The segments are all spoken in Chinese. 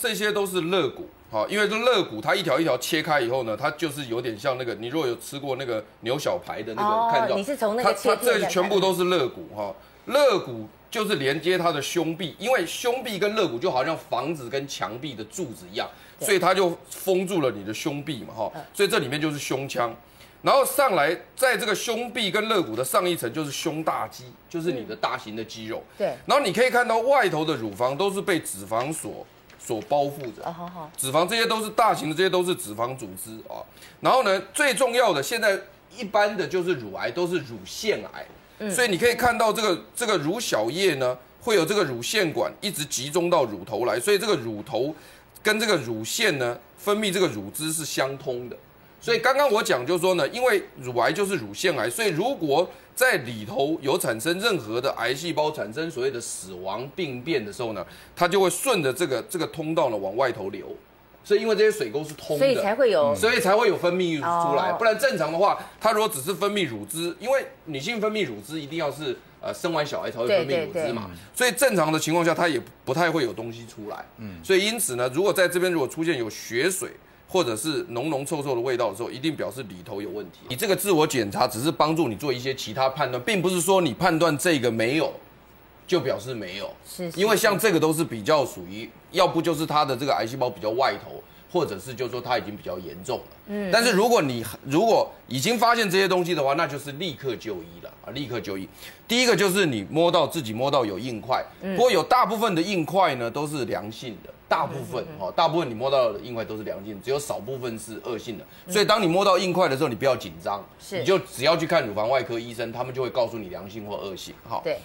这些都是肋骨，好，因为这肋骨它一条一条切开以后呢，它就是有点像那个，你如果有吃过那个牛小排的那个，哦、看到你是从那个切它，它这全部都是肋骨哈，肋骨就是连接它的胸壁，因为胸壁跟肋骨就好像房子跟墙壁的柱子一样，所以它就封住了你的胸壁嘛哈，所以这里面就是胸腔。然后上来，在这个胸壁跟肋骨的上一层就是胸大肌，就是你的大型的肌肉。对。然后你可以看到外头的乳房都是被脂肪所所包覆着。好好。脂肪这些都是大型的，这些都是脂肪组织啊。然后呢，最重要的现在一般的就是乳癌都是乳腺癌。嗯。所以你可以看到这个这个乳小叶呢，会有这个乳腺管一直集中到乳头来，所以这个乳头跟这个乳腺呢分泌这个乳汁是相通的。所以刚刚我讲就是说呢，因为乳癌就是乳腺癌，所以如果在里头有产生任何的癌细胞，产生所谓的死亡病变的时候呢，它就会顺着这个这个通道呢往外头流。所以因为这些水沟是通的，所以才会有，所以才会有分泌物出来。不然正常的话，它如果只是分泌乳汁，因为女性分泌乳汁一定要是呃生完小孩才会分泌乳汁嘛，所以正常的情况下它也不太会有东西出来。嗯，所以因此呢，如果在这边如果出现有血水。或者是浓浓臭臭的味道的时候，一定表示里头有问题。你这个自我检查只是帮助你做一些其他判断，并不是说你判断这个没有，就表示没有。是，因为像这个都是比较属于，要不就是它的这个癌细胞比较外头，或者是就是说它已经比较严重了。嗯，但是如果你如果已经发现这些东西的话，那就是立刻就医了啊，立刻就医。第一个就是你摸到自己摸到有硬块，不过有大部分的硬块呢都是良性的。大部分哦，大部分你摸到的硬块都是良性，只有少部分是恶性的。所以当你摸到硬块的时候，你不要紧张，你就只要去看乳房外科医生，他们就会告诉你良性或恶性。哈，对。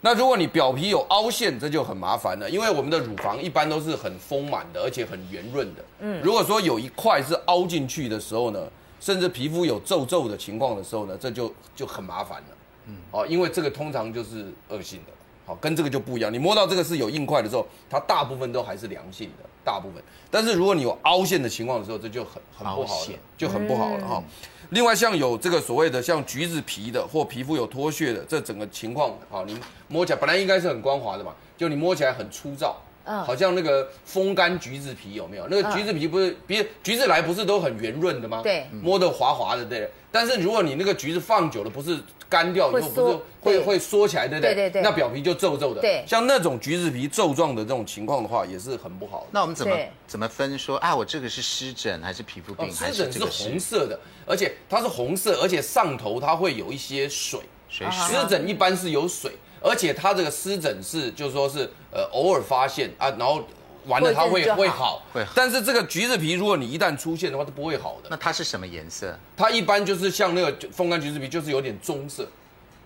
那如果你表皮有凹陷，这就很麻烦了，因为我们的乳房一般都是很丰满的，而且很圆润的。嗯，如果说有一块是凹进去的时候呢，甚至皮肤有皱皱的情况的时候呢，这就就很麻烦了。嗯，哦，因为这个通常就是恶性的。跟这个就不一样，你摸到这个是有硬块的时候，它大部分都还是良性的，大部分。但是如果你有凹陷的情况的时候，这就很很不好了，就很不好了哈。另外，像有这个所谓的像橘子皮的或皮肤有脱屑的，这整个情况，啊，你摸起来本来应该是很光滑的嘛，就你摸起来很粗糙，好像那个风干橘子皮有没有？那个橘子皮不是，比橘子来不是都很圆润的吗？对，摸得滑滑的，对。但是如果你那个橘子放久了，不是。干掉以后不是会会缩起来，对不对？对对对。那表皮就皱皱的。对。像那种橘子皮皱状的这种情况的话，也是很不好的。那我们怎么怎么分说啊？我这个是湿疹还是皮肤病？湿疹是红色的，而且它是红色，而且上头它会有一些水。水。湿疹一般是有水，而且它这个湿疹是就是说是呃偶尔发现啊，然后完了它会会好。会。但是这个橘子皮如果你一旦出现的话，它不会好的。那它是什么颜色？它一般就是像那个风干橘子皮，就是有点棕色。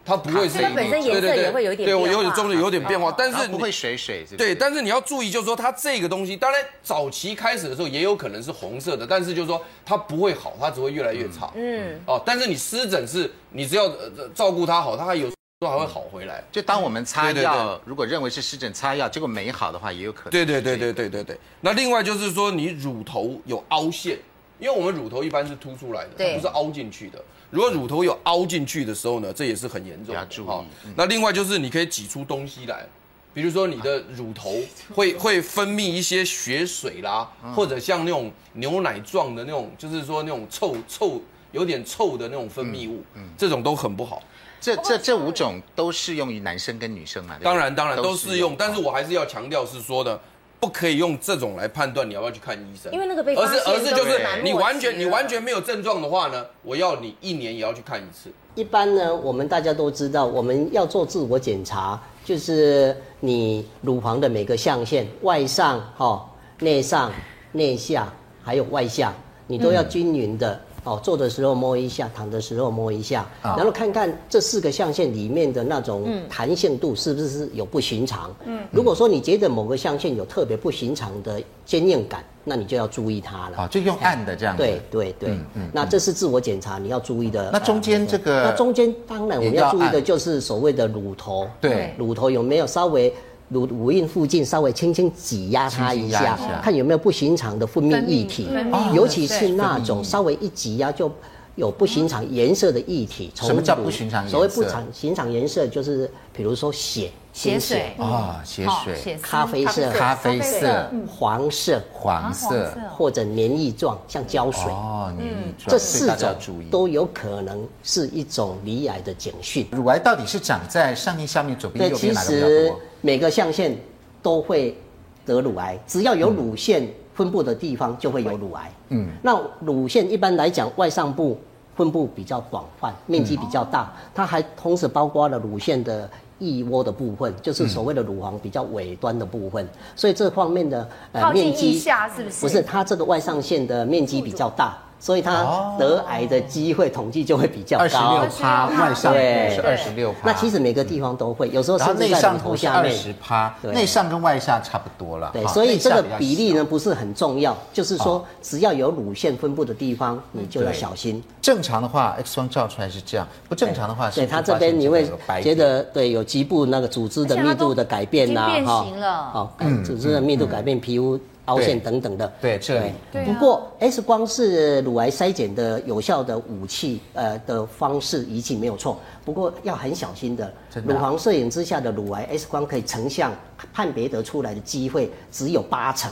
它不会是，它本身颜色也会有一点，对我有点棕的有点变化，但是不会水水。对，但是你要注意，就是说它这个东西，当然早期开始的时候也有可能是红色的，但是就是说它不会好，它只会越来越差。嗯，哦，但是你湿疹是，你只要照顾它好，它还有时候还会好回来。就当我们擦药，如果认为是湿疹擦药，结果没好的话，也有可能。对对对对对对对。那另外就是说，你乳头有凹陷，因为我们乳头一般是凸出来的，它不是凹进去的。如果乳头有凹进去的时候呢，这也是很严重的。注意。那另外就是你可以挤出东西来，比如说你的乳头会会分泌一些血水啦，或者像那种牛奶状的那种，就是说那种臭臭有点臭的那种分泌物，这种都很不好。这这这五种都适用于男生跟女生嘛？当然当然都适用，但是我还是要强调是说的。不可以用这种来判断你要不要去看医生，因为那个被而是而是就是你完全你完全没有症状的话呢，我要你一年也要去看一次。一般呢，我们大家都知道，我们要做自我检查，就是你乳房的每个象限，外上、哈、内上、内下，还有外下，你都要均匀的。嗯哦，坐的时候摸一下，躺的时候摸一下，然后看看这四个象限里面的那种弹性度是不是有不寻常。嗯，如果说你觉得某个象限有特别不寻常的坚硬感，那你就要注意它了。啊，就用按的这样。对对对，嗯嗯，那这是自我检查你要注意的。那中间这个，那中间当然我们要注意的就是所谓的乳头。对，乳头有没有稍微？乳乳晕附近稍微轻轻挤压它一下，一下。看有没有不寻常的分泌液体，尤其是那种稍微一挤压就有不寻常颜色的液体。什么叫不寻常颜色？所谓不常寻常颜色，就是比如说血。血水啊，血水，咖啡色，咖啡色，黄色，黄色，或者黏液状，像胶水。哦，黏液状。这四种都有可能是一种罹癌的警讯。乳癌到底是长在上面、下面、左边、右边哪个比较多？其实每个象限都会得乳癌，只要有乳腺分布的地方就会有乳癌。嗯，那乳腺一般来讲，外上部分布比较广泛，面积比较大，它还同时包括了乳腺的。腋窝的部分就是所谓的乳房比较尾端的部分，所以这方面的呃面积下是不是？不是，它这个外上腺的面积比较大。所以他得癌的机会统计就会比较高，二十六趴外上部是二十六趴。那其实每个地方都会，有时候甚至在乳头下面。二十趴，内上跟外下差不多了。对，所以这个比例呢不是很重要，就是说只要有乳腺分布的地方，你就要小心。正常的话，X 光照出来是这样；不正常的话，对它这边你会觉得对有局部那个组织的密度的改变呐，变形了，好，组织的密度改变，皮肤。凹陷等等的，对，这里。不过 X 光是乳癌筛检的有效的武器，呃的方式仪器没有错。不过要很小心的，乳房摄影之下的乳癌 X 光可以成像判别得出来的机会只有八成。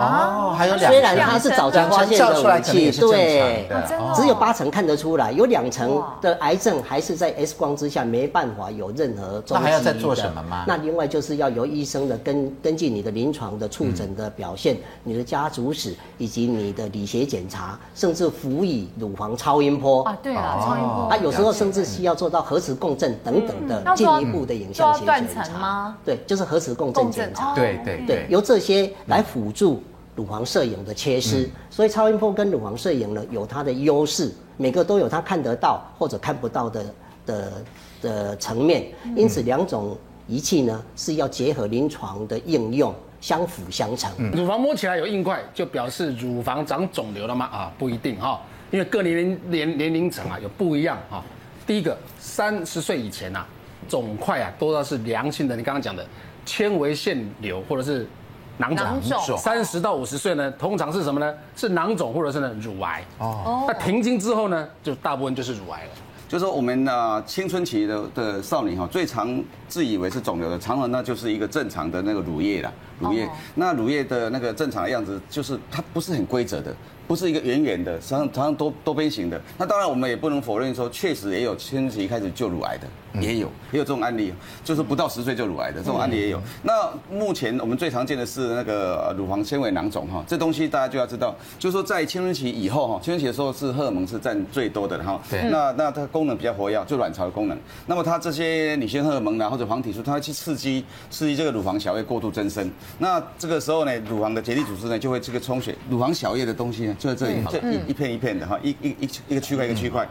哦，还有两，虽然它是早期发现的武器，对，只有八成看得出来，有两成的癌症还是在 X 光之下没办法有任何。那还要再做什么吗？那另外就是要由医生的根根据你的临床的触诊的表现、你的家族史以及你的理学检查，甚至辅以乳房超音波啊，对啊，超音波。啊，有时候甚至需要做到核磁共振等等的进一步的影像学检查。对，就是核磁共振检查。对对对，由这些来辅助。乳房摄影的缺失，嗯、所以超音波跟乳房摄影呢有它的优势，每个都有它看得到或者看不到的的的层面，因此两种仪器呢是要结合临床的应用，相辅相成。嗯、乳房摸起来有硬块，就表示乳房长肿瘤了吗？啊，不一定哈，因为各年龄年年龄层啊有不一样哈。第一个，三十岁以前啊，肿块啊多的是良性的，你刚刚讲的纤维腺瘤或者是。囊肿，三十到五十岁呢，通常是什么呢？是囊肿或者是呢乳癌。哦，那停经之后呢，就大部分就是乳癌了。就是说我们呢青春期的的少女哈，最常自以为是肿瘤的，常常那就是一个正常的那个乳液啦，乳液。那乳液的那个正常的样子，就是它不是很规则的。不是一个圆圆的，常常多多边形的。那当然，我们也不能否认说，确实也有青春期开始就乳癌的，也有也有这种案例，就是不到十岁就乳癌的这种案例也有。那目前我们最常见的是那个乳房纤维囊肿哈，这东西大家就要知道，就是说在青春期以后哈，青春期的时候是荷尔蒙是占最多的哈。对。那那它功能比较活跃，就卵巢的功能。那么它这些女性荷尔蒙呢，或者黄体素，它会去刺激刺激这个乳房小叶过度增生。那这个时候呢，乳房的结缔组织呢就会这个充血，乳房小叶的东西呢。就在这里，这一一片一片的哈，一一一一个区块一个区块，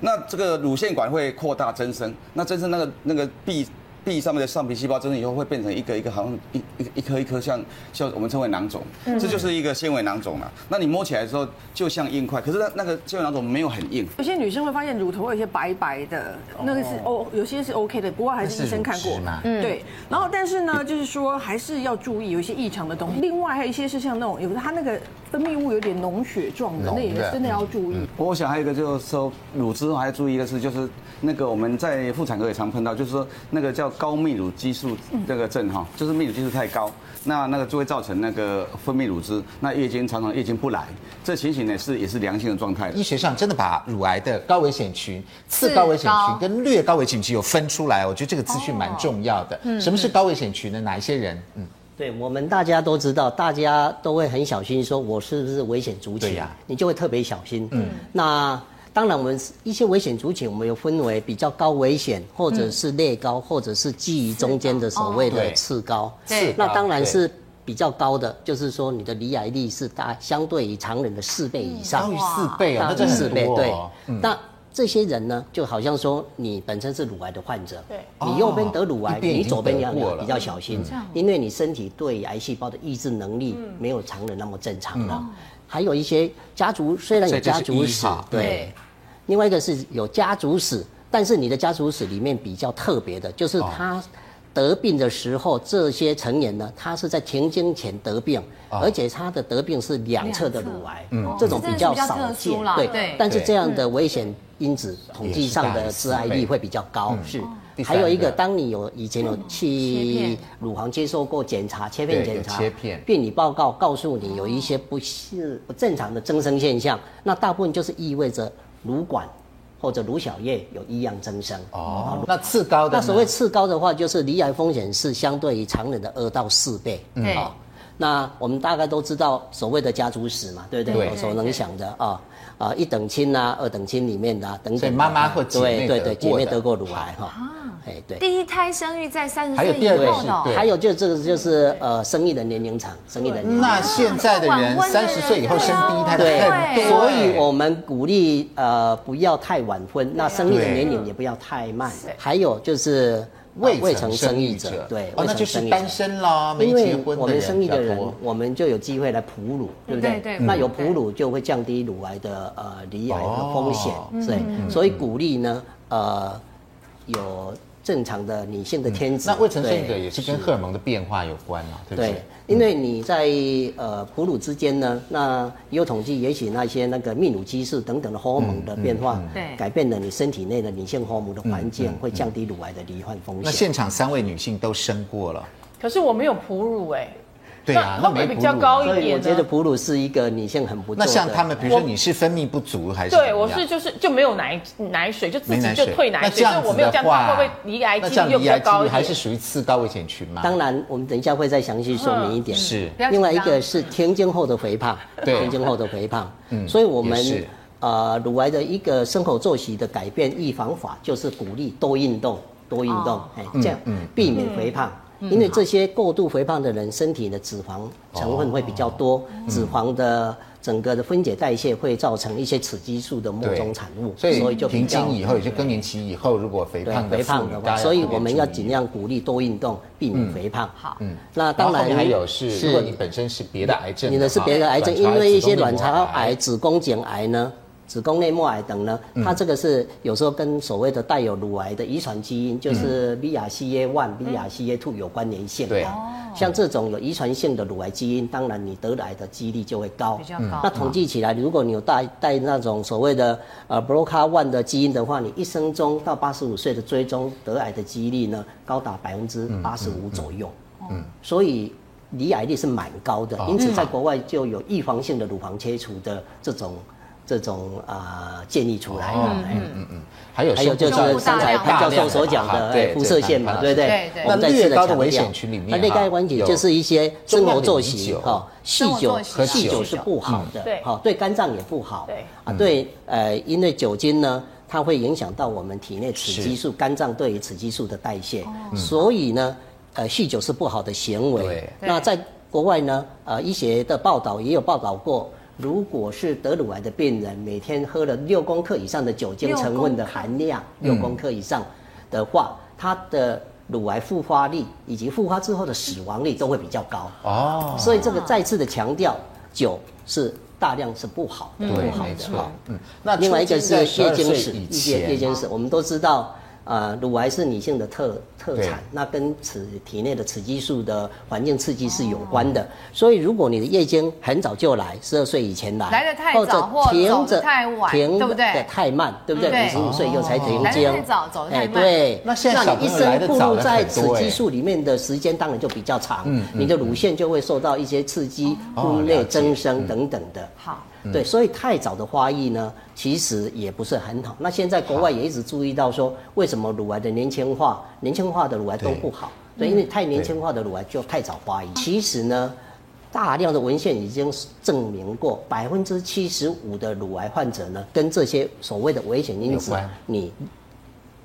那这个乳腺管会扩大增生，那增生那个那个壁。壁上面的上皮细胞增生以后会变成一个一个好像一一一颗一颗像像我们称为囊肿，这就是一个纤维囊肿了。那你摸起来的时候就像硬块，可是那那个纤维囊肿没有很硬。有些女生会发现乳头有一些白白的，那个是哦，有些是 OK 的，不过还是医生看过。嗯，对。然后但是呢，就是说还是要注意有一些异常的东西。另外还有一些是像那种有的它那个分泌物有点脓血状的，那也真的要注意。我想还有一个就是说乳汁还要注意的是，就是那个我们在妇产科也常碰到，就是说那个叫。高泌乳激素这个症哈，就是泌乳激素太高，那那个就会造成那个分泌乳汁，那月经常常月经不来，这情形呢是也是良性的状态。医学上真的把乳癌的高危险群、次高危险群跟略高危险群有分出来，我觉得这个资讯蛮重要的。什么是高危险群呢？哪一些人？嗯，对我们大家都知道，大家都会很小心，说我是不是危险族群？对呀，你就会特别小心。嗯，那。当然，我们一些危险族群，我们有分为比较高危险，或者是略高，或者是基于中间的所谓的次高。是，那当然是比较高的，就是说你的罹癌率是大相对于常人的四倍以上。高于四倍啊，那四倍。对，那这些人呢，就好像说你本身是乳癌的患者，对，你右边得乳癌，你左边要比较小心，因为你身体对癌细胞的抑制能力没有常人那么正常了。还有一些家族虽然有家族史，对。另外一个是有家族史，但是你的家族史里面比较特别的，就是他得病的时候，这些成年呢，他是在停经前得病，哦、而且他的得病是两侧的乳癌，嗯，这种比较少见，对。对。但是这样的危险因子统计上的致癌率会比较高，是。还有一个，当你有以前有去乳房接受过检查，切片检查，病理报告告诉你有一些不是不正常的增生现象，那大部分就是意味着乳管或者乳小叶有异样增生。哦，那次高的，那所谓次高的话，就是罹癌风险是相对于常人的二到四倍。嗯，好，那我们大概都知道所谓的家族史嘛，对不对？我所能想的啊。啊，一等亲呐，二等亲里面的等等，妈妈或姐妹对对对，姐妹得过乳癌哈。哎，对。第一胎生育在三十岁还有第二还有就这个就是呃，生育的年龄长，生育的年龄。那现在的人三十岁以后生第一胎的很多，所以我们鼓励呃不要太晚婚，那生育的年龄也不要太慢。还有就是。未未成生育者，对，哦，那就是单身啦，因为我们生育的人，我们就有机会来哺乳，对不对？对。那有哺乳就会降低乳癌的呃罹癌的风险，对。所以鼓励呢，呃，有。正常的女性的天子，那未曾生育的也是跟荷尔蒙的变化有关嘛？对不对？对，因为你在呃哺乳之间呢，那有统计，也许那些那个泌乳激素等等的荷尔蒙的变化，对，改变了你身体内的女性荷尔蒙的环境，会降低乳癌的罹患风险。那现场三位女性都生过了，可是我没有哺乳哎。对啊，那会比较高一点。所以我觉得哺乳是一个女性很不错的。那像他们，比如说你是分泌不足还是？对，我是就是就没有奶奶水，就自己就退奶水。那这样子的话，会不会离癌几率又比较高一点？还是属于次高危险群吗？当然，我们等一下会再详细说明一点。是。另外一个是停经后的肥胖，停经后的肥胖。嗯。所以我们呃乳癌的一个生活作息的改变预防法，就是鼓励多运动，多运动，哎，这样避免肥胖。因为这些过度肥胖的人，身体的脂肪成分会比较多，脂肪的整个的分解代谢会造成一些雌激素的末终产物，所以就停经以后，也就更年期以后，如果肥胖肥胖的话，所以我们要尽量鼓励多运动，避免肥胖。好，嗯，那当然还有是，如果你本身是别的癌症，你的是别的癌症，因为一些卵巢癌、子宫颈癌呢。子宫内膜癌等呢，它这个是有时候跟所谓的带有乳癌的遗传基因，就是 BRCA one、BRCA two 有关联性。对，像这种有遗传性的乳癌基因，当然你得癌的几率就会高。比较高。那统计起来，如果你有带带那种所谓的呃 BRCA one 的基因的话，你一生中到八十五岁的追踪得癌的几率呢，高达百分之八十五左右。嗯。所以罹癌率是蛮高的，因此在国外就有预防性的乳房切除的这种。这种啊建议出来。的，嗯嗯嗯，还有还有就是刚才潘教授所讲的辐射线嘛，对不对？那略高的危险群里面，那内概关节就是一些生活作息哈，酗酒和酗酒是不好的，对，好对肝脏也不好，对。啊对，呃，因为酒精呢，它会影响到我们体内雌激素，肝脏对于雌激素的代谢，所以呢，呃，酗酒是不好的行为。那在国外呢，呃，医学的报道也有报道过。如果是得乳癌的病人，每天喝了六公克以上的酒精成分的含量，六公克以上的话，他的乳癌复发率以及复发之后的死亡率都会比较高。哦，所以这个再次的强调，酒是大量是不好的，不好的。嗯，那另外一个是夜间史，夜夜间史，我们都知道。啊，乳癌是女性的特特产，那跟此体内的雌激素的环境刺激是有关的。所以，如果你的月经很早就来，十二岁以前来，来的太早或停着太晚，停的太慢，对不对？五十五岁以后才停经，太早走太慢。对，那现在你一生暴露在雌激素里面的时间当然就比较长，你的乳腺就会受到一些刺激，腹内增生等等的。好。对，所以太早的发育呢，其实也不是很好。那现在国外也一直注意到说，为什么乳癌的年轻化，年轻化的乳癌都不好？对，因为太年轻化的乳癌就太早发育。其实呢，大量的文献已经证明过，百分之七十五的乳癌患者呢，跟这些所谓的危险因子，你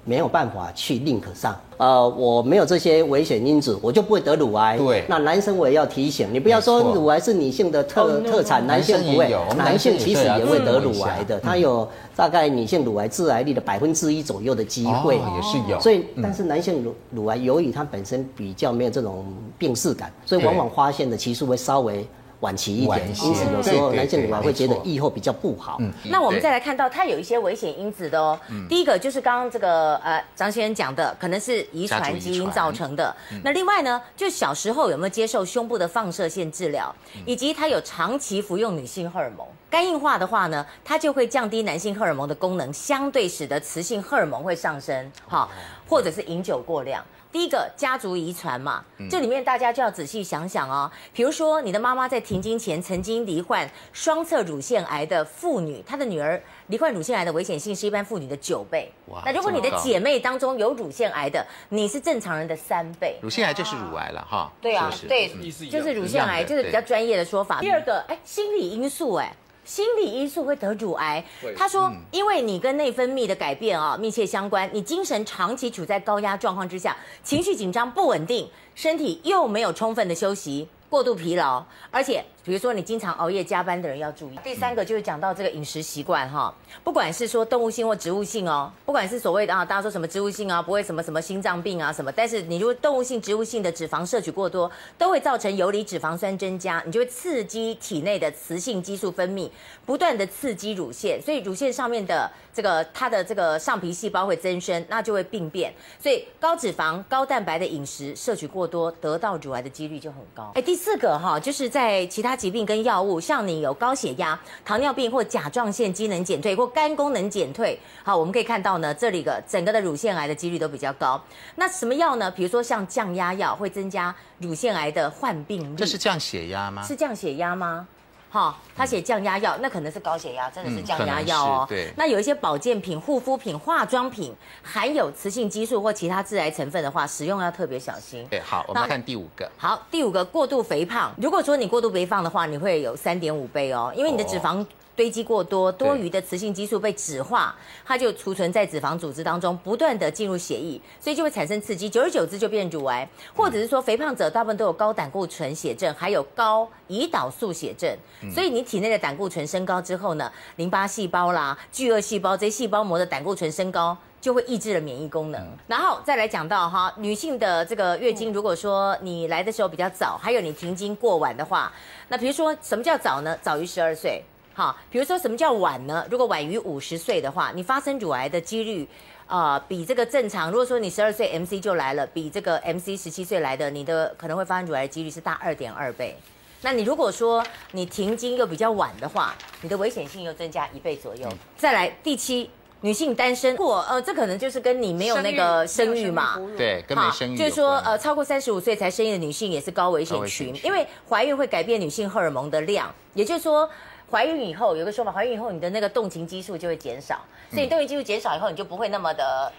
没有办法去 link 上。呃，我没有这些危险因子，我就不会得乳癌。对，那男生我也要提醒你，不要说乳癌是女性的特特产，男性不会，男性其实也会得乳癌的，他有大概女性乳癌致癌率的百分之一左右的机会，也是有。所以，但是男性乳乳癌由于它本身比较没有这种病识感，所以往往发现的期数会稍微晚期一点，因此有时候男性乳癌会觉得预后比较不好。嗯，那我们再来看到它有一些危险因子的哦。第一个就是刚刚这个呃张先生讲的，可能是遗传基因造成的。那另外呢，就小时候有没有接受胸部的放射线治疗，以及他有长期服用女性荷尔蒙，肝硬化的话呢，它就会降低男性荷尔蒙的功能，相对使得雌性荷尔蒙会上升。好，或者是饮酒过量。第一个家族遗传嘛，这里面大家就要仔细想想哦。比如说，你的妈妈在停经前曾经罹患双侧乳腺癌的妇女，她的女儿罹患乳腺癌的危险性是一般妇女的九倍。哇！那如果你的姐妹当中有乳腺癌的，你是正常人的三倍。乳腺癌就是乳癌了哈。对啊，对，就是乳腺癌，就是比较专业的说法。第二个，哎，心理因素，哎。心理因素会得乳癌。他说，因为你跟内分泌的改变啊密切相关，你精神长期处在高压状况之下，情绪紧张不稳定，身体又没有充分的休息。过度疲劳，而且比如说你经常熬夜加班的人要注意。第三个就是讲到这个饮食习惯哈，不管是说动物性或植物性哦，不管是所谓的啊，大家说什么植物性啊，不会什么什么心脏病啊什么，但是你如果动物性、植物性的脂肪摄取过多，都会造成游离脂肪酸增加，你就会刺激体内的雌性激素分泌，不断的刺激乳腺，所以乳腺上面的这个它的这个上皮细胞会增生，那就会病变。所以高脂肪、高蛋白的饮食摄取过多，得到乳癌的几率就很高。哎，第四个哈，就是在其他疾病跟药物，像你有高血压、糖尿病或甲状腺机能减退或肝功能减退，好，我们可以看到呢，这里个整个的乳腺癌的几率都比较高。那什么药呢？比如说像降压药会增加乳腺癌的患病率。这是降血压吗？是降血压吗？哈，他写降压药，那可能是高血压，真的是降压药哦。对，那有一些保健品、护肤品、化妆品含有雌性激素或其他致癌成分的话，使用要特别小心。对，好，我们看第五个。好，第五个过度肥胖。如果说你过度肥胖的话，你会有三点五倍哦，因为你的脂肪。堆积过多，多余的雌性激素被脂化，它就储存在脂肪组织当中，不断的进入血液，所以就会产生刺激，久而久之就变乳癌，或者是说肥胖者大部分都有高胆固醇血症，还有高胰岛素血症，所以你体内的胆固醇升高之后呢，淋巴细胞啦、巨噬细胞这些细胞膜的胆固醇升高，就会抑制了免疫功能。然后再来讲到哈，女性的这个月经，如果说你来的时候比较早，还有你停经过晚的话，那比如说什么叫早呢？早于十二岁。好，比如说什么叫晚呢？如果晚于五十岁的话，你发生乳癌的几率，啊、呃，比这个正常。如果说你十二岁 MC 就来了，比这个 MC 十七岁来的，你的可能会发生乳癌的几率是大二点二倍。那你如果说你停经又比较晚的话，你的危险性又增加一倍左右。嗯、再来第七，女性单身或呃，这可能就是跟你没有那个生育嘛，育对，跟没生育。就是说呃，超过三十五岁才生育的女性也是高危险群，因为怀孕会改变女性荷尔蒙的量，也就是说。怀孕以后有个说法，怀孕以后你的那个动情激素就会减少，所以你动情激素减少以后，你就不会那么的。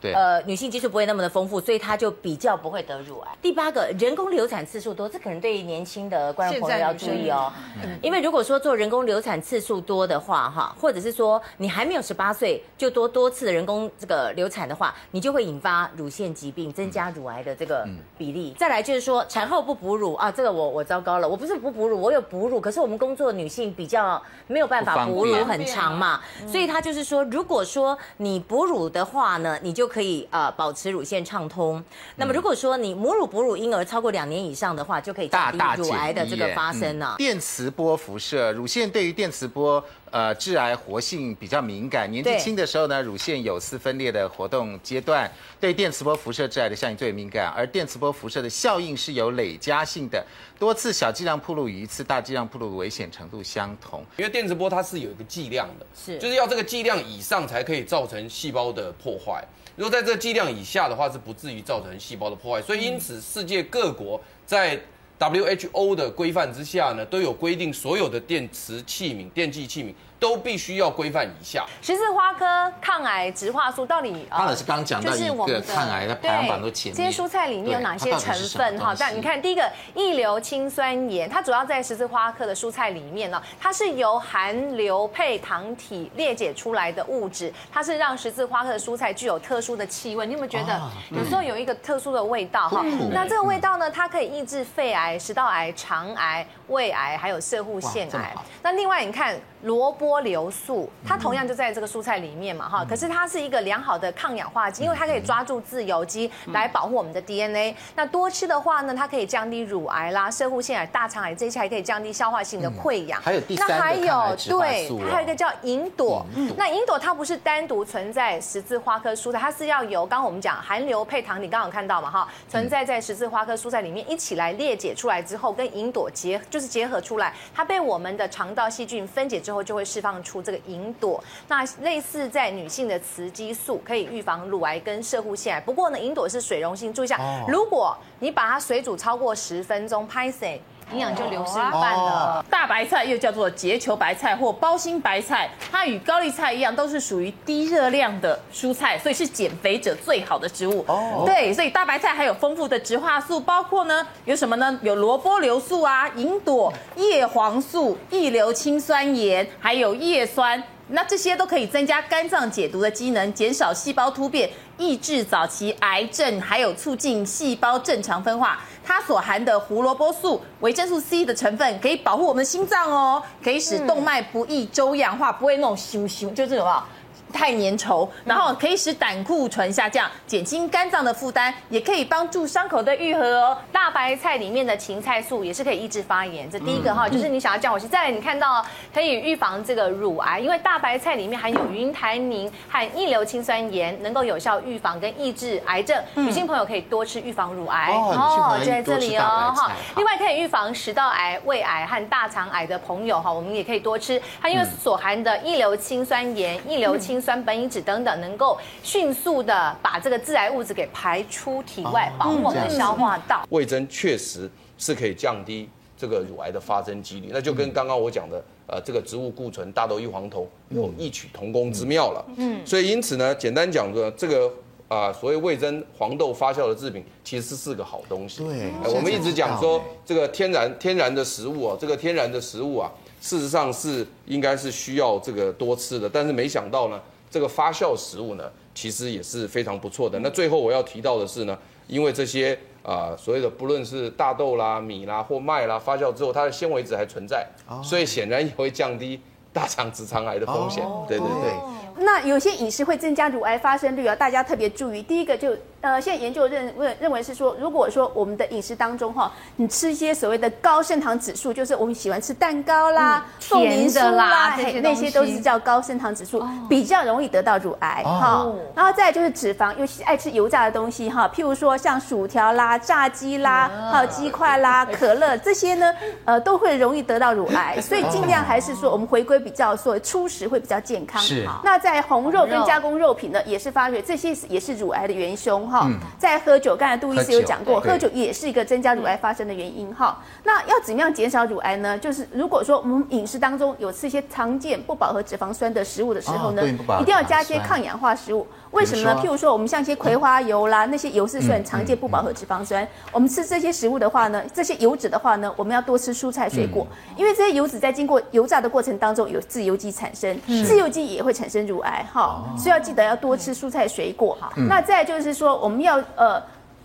对，呃，女性激素不会那么的丰富，所以她就比较不会得乳癌。第八个，人工流产次数多，这可能对于年轻的观众朋友要注意哦。因为如果说做人工流产次数多的话，哈，或者是说你还没有十八岁就多多次的人工这个流产的话，你就会引发乳腺疾病，增加乳癌的这个比例。再来就是说产后不哺乳啊，这个我我糟糕了，我不是不哺乳，我有哺乳，可是我们工作的女性比较没有办法哺乳很长嘛，所以她就是说，如果说你哺乳的话呢，你就可以呃保持乳腺畅通。那么如果说你母乳哺乳婴儿超过两年以上的话，就可以降低乳癌的这个发生了。电磁波辐射，乳腺对于电磁波呃致癌活性比较敏感。年纪轻的时候呢，乳腺有丝分裂的活动阶段，对电磁波辐射致癌的效应最敏感。而电磁波辐射的效应是有累加性的，多次小剂量暴露与一次大剂量暴露的危险程度相同。因为电磁波它是有一个剂量的，是就是要这个剂量以上才可以造成细胞的破坏。如果在这个剂量以下的话，是不至于造成细胞的破坏。所以因此，世界各国在 WHO 的规范之下呢，都有规定所有的电磁器皿、电器器皿。都必须要规范一下。十字花科抗癌植化素到底？康老师刚讲到一个抗癌的排行榜都前面。这些蔬菜里面有哪些成分？哈，但你看第一个异硫氰酸盐，它主要在十字花科的蔬菜里面呢，它是由含硫配糖体裂解出来的物质，它是让十字花科的蔬菜具有特殊的气味。你有没有觉得有时候有一个特殊的味道？哈，那这个味道呢，它可以抑制肺癌、食道癌、肠癌、胃癌，还有射护腺癌。那另外你看萝卜。波硫素，它同样就在这个蔬菜里面嘛，哈。可是它是一个良好的抗氧化剂，因为它可以抓住自由基来保护我们的 DNA。那多吃的话呢，它可以降低乳癌啦、射护腺癌、大肠癌这些，还可以降低消化性的溃疡。还有第三个抗癌植化素，对，还有一个叫银朵。那银朵它不是单独存在十字花科蔬菜，它是要由刚刚我们讲含硫配糖，你刚刚有看到嘛，哈，存在在十字花科蔬菜里面一起来裂解出来之后，跟银朵结就是结合出来，它被我们的肠道细菌分解之后，就会释放出这个银朵。那类似在女性的雌激素，可以预防乳癌跟射护腺癌。不过呢，银朵是水溶性，注意一下，如果你把它水煮超过十分钟，拍谢。营养就流失一半了。大白菜又叫做结球白菜或包心白菜，它与高丽菜一样，都是属于低热量的蔬菜，所以是减肥者最好的植物。哦，对，所以大白菜还有丰富的植化素，包括呢有什么呢？有萝卜硫素啊、银朵、叶黄素、异硫氰酸盐，还有叶酸。那这些都可以增加肝脏解毒的机能，减少细胞突变，抑制早期癌症，还有促进细胞正常分化。它所含的胡萝卜素、维生素 C 的成分，可以保护我们的心脏哦，可以使动脉不易粥样化，不会那种咻咻，就这种啊。太粘稠，然后可以使胆固醇下降，减轻肝脏的负担，也可以帮助伤口的愈合哦。大白菜里面的芹菜素也是可以抑制发炎，这第一个哈，就是你想要降火气。再来，你看到可以预防这个乳癌，因为大白菜里面含有云台宁和异硫氰酸盐，能够有效预防跟抑制癌症。女性朋友可以多吃预防乳癌哦，就在这里哦哈。另外可以预防食道癌、胃癌和大肠癌的朋友哈，我们也可以多吃，它因为所含的异硫氰酸盐、异硫氰。酸苯乙酯等等，能够迅速的把这个致癌物质给排出体外，保护我们的消化道。味增确实是可以降低这个乳癌的发生几率，那就跟刚刚我讲的，呃，这个植物固醇、大豆异黄酮有异曲同工之妙了。嗯，所以因此呢，简单讲说，这个啊、呃，所谓味增黄豆发酵的制品，其实是个好东西。对，我们一直讲说这个天然天然的食物啊，这个天然的食物啊。事实上是应该是需要这个多吃的，但是没想到呢，这个发酵食物呢，其实也是非常不错的。那最后我要提到的是呢，因为这些啊、呃、所谓的不论是大豆啦、米啦或麦啦，发酵之后它的纤维质还存在，所以显然也会降低大肠直肠癌的风险。对对对。那有些饮食会增加乳癌发生率啊，大家特别注意。第一个就。呃，现在研究认认认为是说，如果说我们的饮食当中哈，你吃一些所谓的高升糖指数，就是我们喜欢吃蛋糕啦、凤梨酥啦，那些都是叫高升糖指数，比较容易得到乳癌哈。然后再就是脂肪，尤其爱吃油炸的东西哈，譬如说像薯条啦、炸鸡啦、还有鸡块啦、可乐这些呢，呃，都会容易得到乳癌。所以尽量还是说，我们回归比较说粗食会比较健康。是。那在红肉跟加工肉品呢，也是发觉这些也是乳癌的元凶。哈，在喝酒，刚才杜医师有讲过，喝酒也是一个增加乳癌发生的原因。哈，那要怎么样减少乳癌呢？就是如果说我们饮食当中有吃一些常见不饱和脂肪酸的食物的时候呢，一定要加一些抗氧化食物。为什么呢？譬如说，我们像一些葵花油啦，那些油是算常见不饱和脂肪酸。我们吃这些食物的话呢，这些油脂的话呢，我们要多吃蔬菜水果，因为这些油脂在经过油炸的过程当中有自由基产生，自由基也会产生乳癌。哈，所以要记得要多吃蔬菜水果。哈，那再就是说。我们要呃，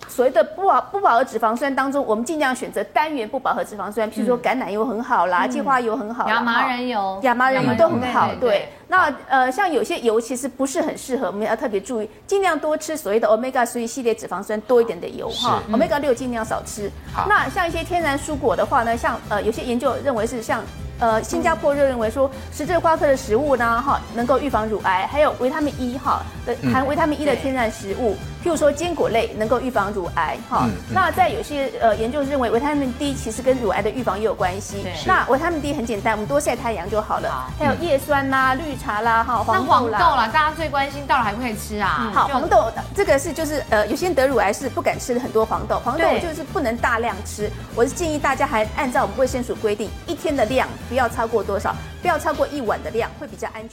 所谓的不饱不饱和脂肪酸当中，我们尽量选择单元不饱和脂肪酸，譬如说橄榄油很好啦，芥花油很好，亚麻仁油、亚麻仁油都很好。对，那呃，像有些油其实不是很适合，我们要特别注意，尽量多吃所谓的 omega 3系列脂肪酸多一点的油哈，omega 六尽量少吃。那像一些天然蔬果的话呢，像呃，有些研究认为是像。呃，新加坡就认为说，十字花科的食物呢，哈，能够预防乳癌，还有维他命 E 哈的含维他命 E 的天然食物，譬如说坚果类能够预防乳癌，哈。那在有些呃研究认为，维他命 D 其实跟乳癌的预防也有关系。那维他命 D 很简单，我们多晒太阳就好了。还有叶酸啦、绿茶啦，哈，黄豆啦，大家最关心到了还不可以吃啊？好，黄豆这个是就是呃，有些人得乳癌是不敢吃很多黄豆，黄豆就是不能大量吃。我是建议大家还按照我们卫生署规定，一天的量。不要超过多少？不要超过一碗的量，会比较安全。